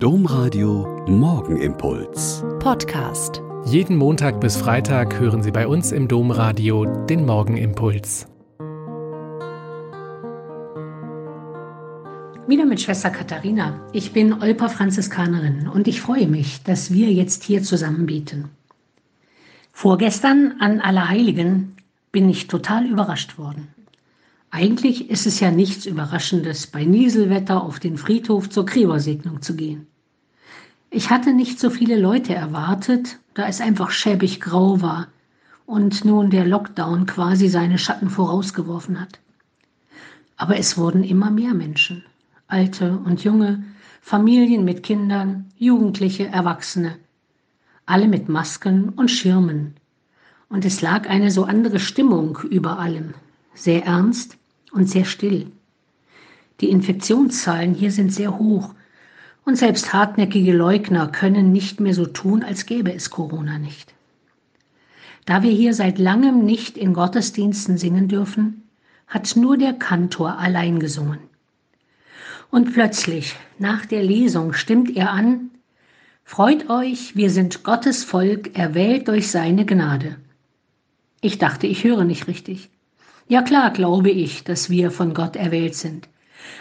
Domradio Morgenimpuls. Podcast. Jeden Montag bis Freitag hören Sie bei uns im Domradio den Morgenimpuls. Wieder mit Schwester Katharina. Ich bin Olper Franziskanerin und ich freue mich, dass wir jetzt hier zusammen beten. Vorgestern an Allerheiligen bin ich total überrascht worden. Eigentlich ist es ja nichts Überraschendes, bei Nieselwetter auf den Friedhof zur Gräbersegnung zu gehen. Ich hatte nicht so viele Leute erwartet, da es einfach schäbig grau war und nun der Lockdown quasi seine Schatten vorausgeworfen hat. Aber es wurden immer mehr Menschen, alte und junge, Familien mit Kindern, Jugendliche, Erwachsene, alle mit Masken und Schirmen. Und es lag eine so andere Stimmung über allem, sehr ernst und sehr still. Die Infektionszahlen hier sind sehr hoch und selbst hartnäckige Leugner können nicht mehr so tun, als gäbe es Corona nicht. Da wir hier seit langem nicht in Gottesdiensten singen dürfen, hat nur der Kantor allein gesungen. Und plötzlich, nach der Lesung, stimmt er an, Freut euch, wir sind Gottes Volk, erwählt durch seine Gnade. Ich dachte, ich höre nicht richtig. Ja klar glaube ich, dass wir von Gott erwählt sind.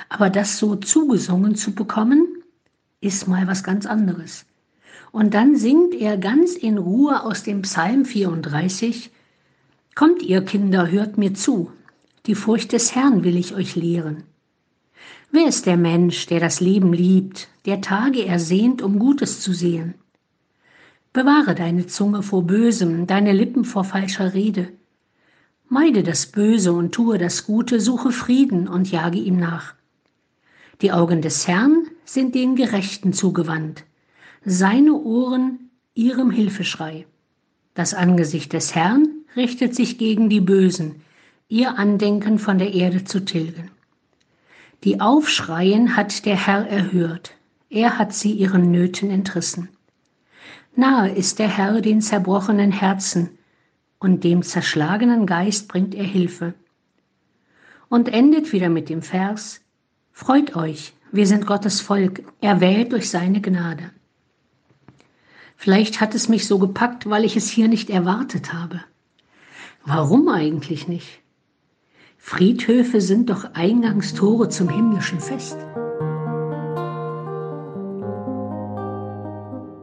Aber das so zugesungen zu bekommen, ist mal was ganz anderes. Und dann singt er ganz in Ruhe aus dem Psalm 34, Kommt ihr Kinder, hört mir zu, die Furcht des Herrn will ich euch lehren. Wer ist der Mensch, der das Leben liebt, der Tage ersehnt, um Gutes zu sehen? Bewahre deine Zunge vor Bösem, deine Lippen vor falscher Rede. Meide das Böse und tue das Gute, suche Frieden und jage ihm nach. Die Augen des Herrn sind den Gerechten zugewandt, seine Ohren ihrem Hilfeschrei. Das Angesicht des Herrn richtet sich gegen die Bösen, ihr Andenken von der Erde zu tilgen. Die Aufschreien hat der Herr erhört, er hat sie ihren Nöten entrissen. Nahe ist der Herr den zerbrochenen Herzen, und dem zerschlagenen Geist bringt er Hilfe. Und endet wieder mit dem Vers, Freut euch, wir sind Gottes Volk, erwählt durch seine Gnade. Vielleicht hat es mich so gepackt, weil ich es hier nicht erwartet habe. Warum eigentlich nicht? Friedhöfe sind doch Eingangstore zum himmlischen Fest.